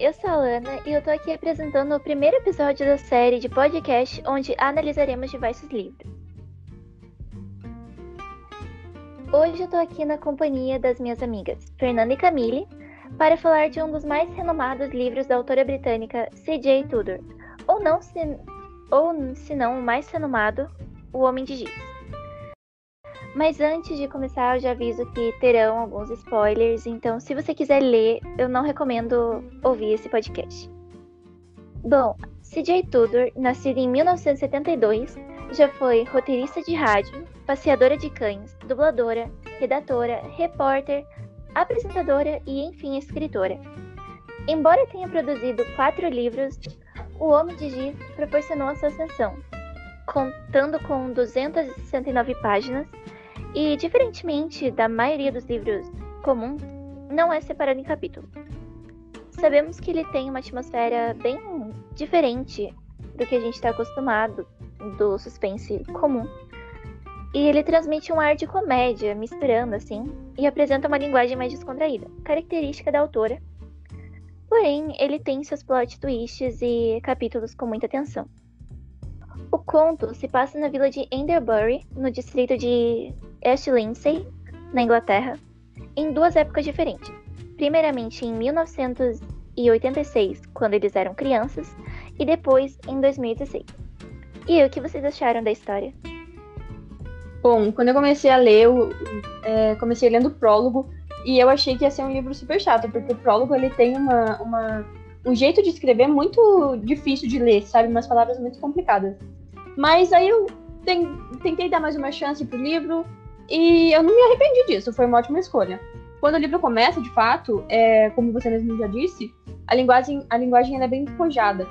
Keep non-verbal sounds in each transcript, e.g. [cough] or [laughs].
eu sou a Ana e eu tô aqui apresentando o primeiro episódio da série de podcast onde analisaremos diversos livros. Hoje eu tô aqui na companhia das minhas amigas Fernanda e Camille para falar de um dos mais renomados livros da autora britânica C.J. Tudor, ou não se, ou se não o mais renomado, O Homem de Giz. Mas antes de começar, eu já aviso que terão alguns spoilers, então se você quiser ler, eu não recomendo ouvir esse podcast. Bom, C.J. Tudor, nascida em 1972, já foi roteirista de rádio, passeadora de cães, dubladora, redatora, repórter, apresentadora e, enfim, escritora. Embora tenha produzido quatro livros, O Homem de Giz proporcionou a sua ascensão, contando com 269 páginas e, diferentemente da maioria dos livros comuns, não é separado em capítulos. Sabemos que ele tem uma atmosfera bem diferente do que a gente está acostumado do suspense comum. E ele transmite um ar de comédia, misturando assim, e apresenta uma linguagem mais descontraída, característica da autora. Porém, ele tem seus plot twists e capítulos com muita tensão. O conto se passa na vila de Enderbury, no distrito de East Lindsey, na Inglaterra, em duas épocas diferentes. Primeiramente em 1986, quando eles eram crianças, e depois em 2016. E o que vocês acharam da história? Bom, quando eu comecei a ler, eu é, comecei lendo o prólogo e eu achei que ia ser um livro super chato, porque o prólogo ele tem uma, uma, um jeito de escrever muito difícil de ler, sabe? Umas palavras muito complicadas. Mas aí eu tentei dar mais uma chance pro livro e eu não me arrependi disso, foi uma ótima escolha. Quando o livro começa, de fato, é, como você mesmo já disse, a linguagem, a linguagem é bem despojada.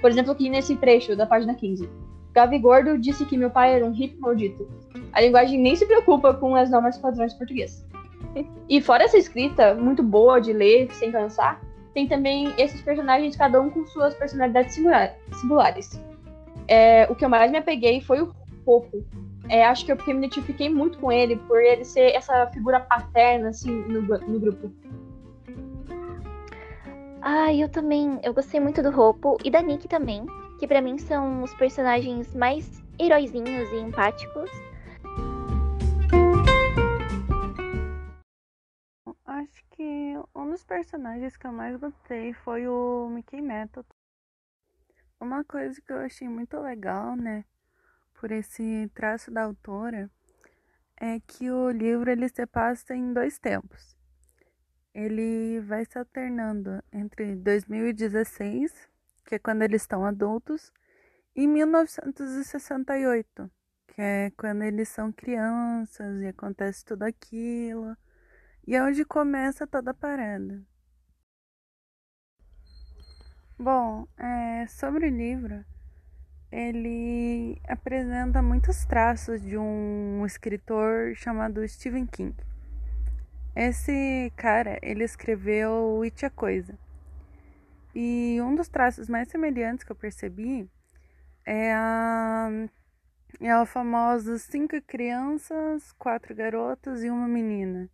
Por exemplo, aqui nesse trecho da página 15. Gavi Gordo disse que meu pai era um hippie maldito. A linguagem nem se preocupa com as normas padrões português. [laughs] E fora essa escrita muito boa de ler sem cansar, tem também esses personagens, cada um com suas personalidades singulares. É, o que eu mais me apeguei foi o Popo. É, acho que eu me identifiquei muito com ele, por ele ser essa figura paterna, assim, no, no grupo. Ah, eu também. Eu gostei muito do Ropo e da Nick também, que para mim são os personagens mais heróizinhos e empáticos. Acho que um dos personagens que eu mais gostei foi o Mickey Method. Uma coisa que eu achei muito legal, né, por esse traço da autora, é que o livro ele se passa em dois tempos. Ele vai se alternando entre 2016, que é quando eles estão adultos, e 1968, que é quando eles são crianças e acontece tudo aquilo. E é onde começa toda a parada. Bom, é, sobre o livro, ele apresenta muitos traços de um escritor chamado Stephen King. Esse cara, ele escreveu It a Coisa. E um dos traços mais semelhantes que eu percebi é a, é a famosa cinco crianças, quatro garotas e uma menina.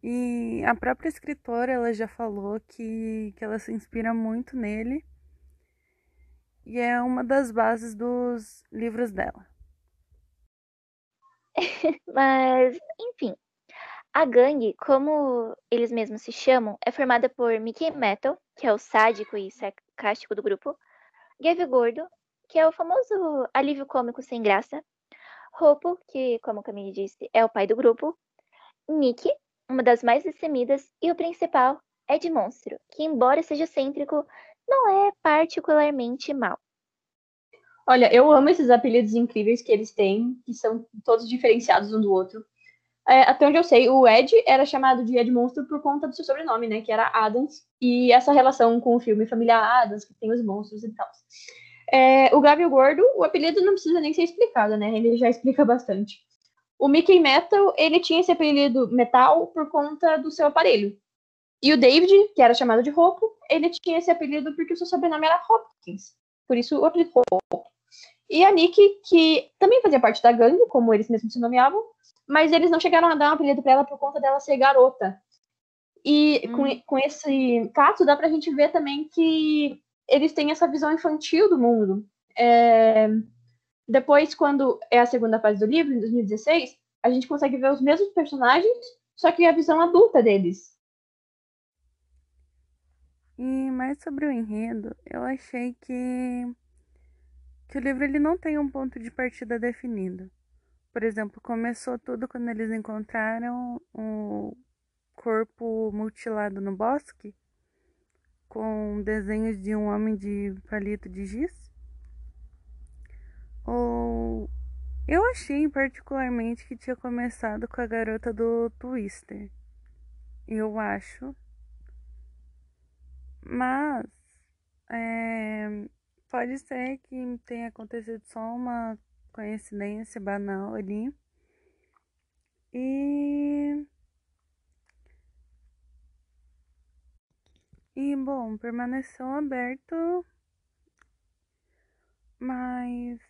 E a própria escritora, ela já falou que, que ela se inspira muito nele. E é uma das bases dos livros dela. [laughs] Mas, enfim, a gangue, como eles mesmos se chamam, é formada por Mickey Metal, que é o sádico e sarcástico do grupo, Gavi Gordo, que é o famoso alívio cômico sem graça, Hopo, que, como Camille disse, é o pai do grupo, Nick, uma das mais destemidas, e o principal, Ed Monstro, que, embora seja excêntrico, não é particularmente mau. Olha, eu amo esses apelidos incríveis que eles têm, que são todos diferenciados um do outro. É, até onde eu sei, o Ed era chamado de Ed Monstro por conta do seu sobrenome, né? Que era Adams. E essa relação com o filme Família Adams, que tem os monstros e tal. É, o Gabi Gordo, o apelido não precisa nem ser explicado, né? Ele já explica bastante. O Mickey Metal, ele tinha esse apelido Metal por conta do seu aparelho. E o David, que era chamado de Ropo, ele tinha esse apelido porque o seu sobrenome era Hopkins. Por isso o apelido Ropo. E a Nick, que também fazia parte da gangue, como eles mesmos se nomeavam, mas eles não chegaram a dar um apelido para ela por conta dela ser garota. E hum. com, com esse fato dá pra gente ver também que eles têm essa visão infantil do mundo. É... Depois, quando é a segunda fase do livro, em 2016, a gente consegue ver os mesmos personagens, só que a visão adulta deles. E mais sobre o enredo, eu achei que, que o livro ele não tem um ponto de partida definido. Por exemplo, começou tudo quando eles encontraram o corpo mutilado no bosque, com desenhos de um homem de palito de giz. Ou eu achei particularmente que tinha começado com a garota do Twister. Eu acho mas é, pode ser que tenha acontecido só uma coincidência banal ali. E. E bom, permaneceu aberto, mas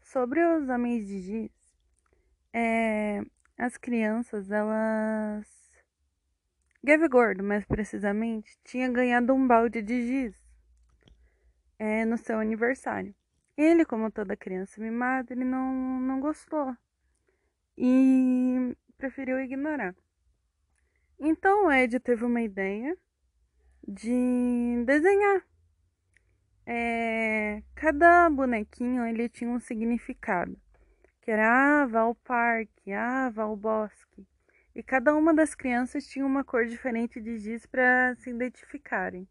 sobre os homens de giz, é, as crianças elas Gave Gordo, mais precisamente, tinha ganhado um balde de giz é, no seu aniversário. Ele, como toda criança mimada, ele não, não gostou e preferiu ignorar. Então o Ed teve uma ideia de desenhar. É, cada bonequinho ele tinha um significado, que era ah, vá ao parque, ah, vá ao bosque. E cada uma das crianças tinha uma cor diferente de giz para se identificarem.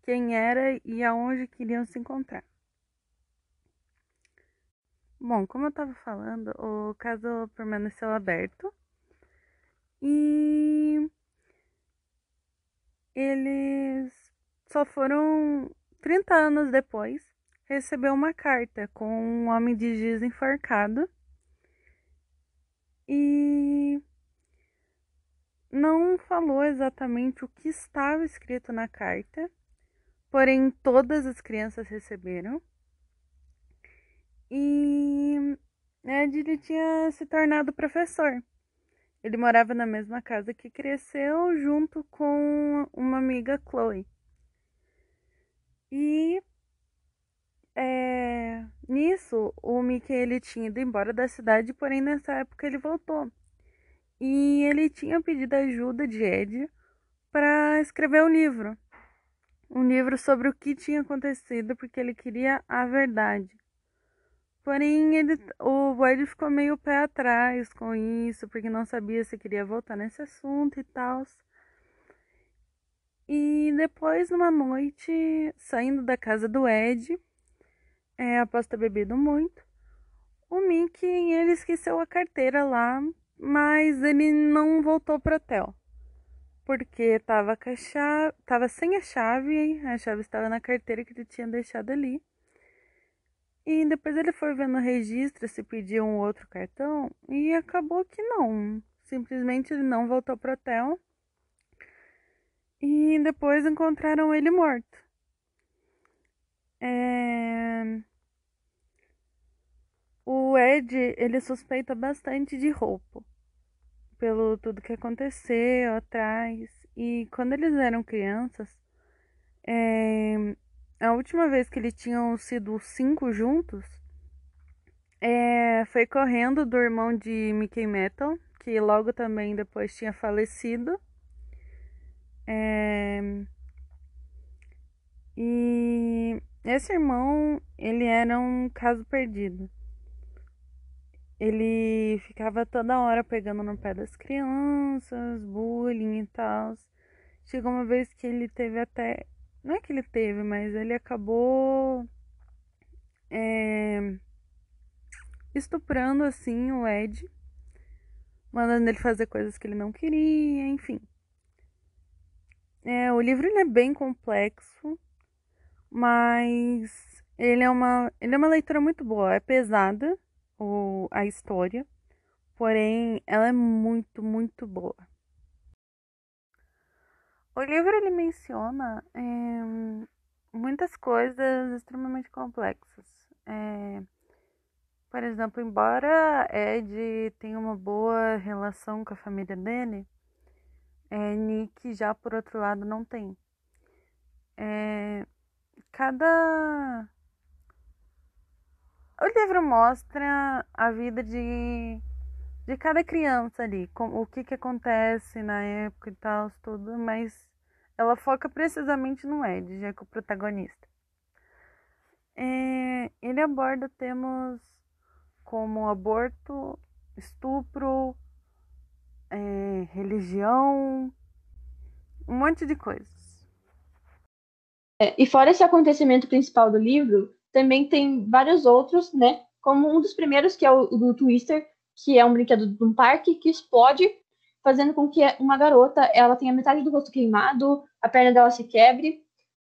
Quem era e aonde queriam se encontrar. Bom, como eu estava falando, o caso permaneceu aberto. E eles só foram 30 anos depois receber uma carta com um homem de giz enforcado. E não falou exatamente o que estava escrito na carta, porém todas as crianças receberam. E Ed ele tinha se tornado professor. Ele morava na mesma casa que cresceu junto com uma amiga Chloe. E é, nisso o Mickey ele tinha ido embora da cidade, porém nessa época ele voltou e ele tinha pedido ajuda de Ed para escrever um livro. Um livro sobre o que tinha acontecido, porque ele queria a verdade. Porém, ele, o Ed ficou meio pé atrás com isso, porque não sabia se queria voltar nesse assunto e tal. E depois, numa noite, saindo da casa do Ed, é, após ter bebido muito, o Mickey ele esqueceu a carteira lá mas ele não voltou pro hotel. Porque tava, com chave, tava sem a chave, a chave estava na carteira que ele tinha deixado ali. E depois ele foi ver no registro se pedia um outro cartão e acabou que não. Simplesmente ele não voltou pro hotel. E depois encontraram ele morto. É... Ed, ele suspeita bastante de roupa, pelo tudo que aconteceu atrás. E quando eles eram crianças, é, a última vez que eles tinham sido cinco juntos, é, foi correndo do irmão de Mickey Metal, que logo também depois tinha falecido. É, e esse irmão, ele era um caso perdido ele ficava toda hora pegando no pé das crianças, bullying e tal. Chegou uma vez que ele teve até. Não é que ele teve, mas ele acabou. É, estuprando assim o Ed, mandando ele fazer coisas que ele não queria, enfim. É, o livro é bem complexo, mas ele é uma, ele é uma leitura muito boa. É pesada, o, a história, porém ela é muito, muito boa. O livro ele menciona é, muitas coisas extremamente complexas. É, por exemplo, embora Ed tenha uma boa relação com a família dele, É, Nick já por outro lado não tem. É, cada o livro mostra a vida de, de cada criança ali, com, o que, que acontece na época e tal, tudo, mas ela foca precisamente no Ed, já que é o protagonista. É, ele aborda temas como aborto, estupro, é, religião, um monte de coisas. É, e fora esse acontecimento principal do livro, também tem vários outros, né? Como um dos primeiros, que é o do Twister, que é um brinquedo de um parque que explode, fazendo com que uma garota ela tenha metade do rosto queimado, a perna dela se quebre.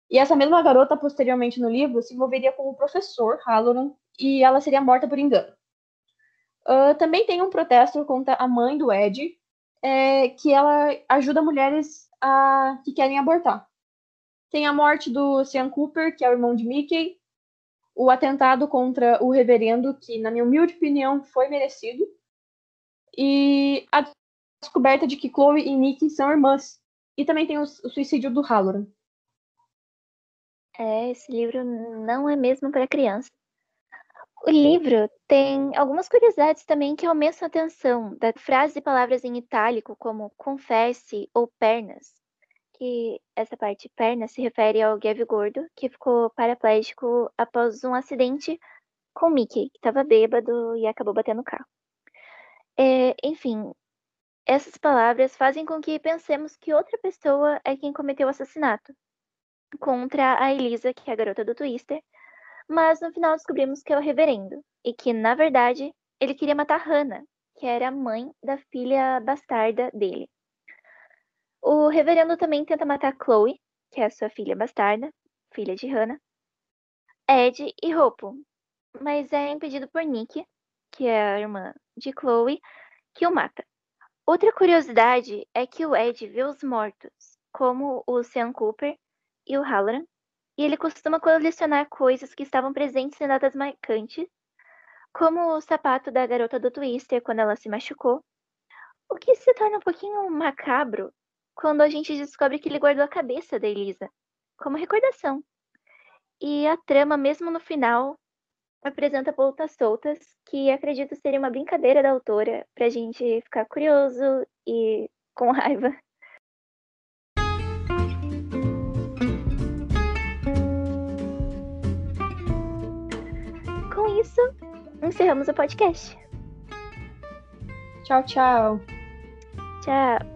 E essa mesma garota, posteriormente no livro, se envolveria com o professor Halloran e ela seria morta por engano. Uh, também tem um protesto contra a mãe do Ed, é, que ela ajuda mulheres a, que querem abortar. Tem a morte do Sean Cooper, que é o irmão de Mickey, o atentado contra o reverendo, que, na minha humilde opinião, foi merecido, e a descoberta de que Chloe e Nick são irmãs. E também tem o, o suicídio do Halloran. É, esse livro não é mesmo para criança. O livro tem algumas curiosidades também que aumentam a atenção, da frases e palavras em itálico, como confesse ou pernas, que essa parte perna se refere ao Gav Gordo, que ficou paraplégico após um acidente com Mickey, que estava bêbado e acabou batendo o carro. É, enfim, essas palavras fazem com que pensemos que outra pessoa é quem cometeu o assassinato contra a Elisa, que é a garota do Twister, mas no final descobrimos que é o reverendo e que, na verdade, ele queria matar Hannah, que era a mãe da filha bastarda dele. O reverendo também tenta matar Chloe, que é sua filha bastarda, filha de Hannah, Ed e Hopo, mas é impedido por Nick, que é a irmã de Chloe, que o mata. Outra curiosidade é que o Ed vê os mortos, como o Sean Cooper e o Halloran, e ele costuma colecionar coisas que estavam presentes em datas marcantes, como o sapato da garota do Twister quando ela se machucou, o que se torna um pouquinho macabro quando a gente descobre que ele guardou a cabeça da Elisa como recordação. E a trama, mesmo no final, apresenta pontas soltas que acredito ser uma brincadeira da autora pra gente ficar curioso e com [laughs] raiva. Com isso, encerramos o podcast. Tchau, tchau. Tchau.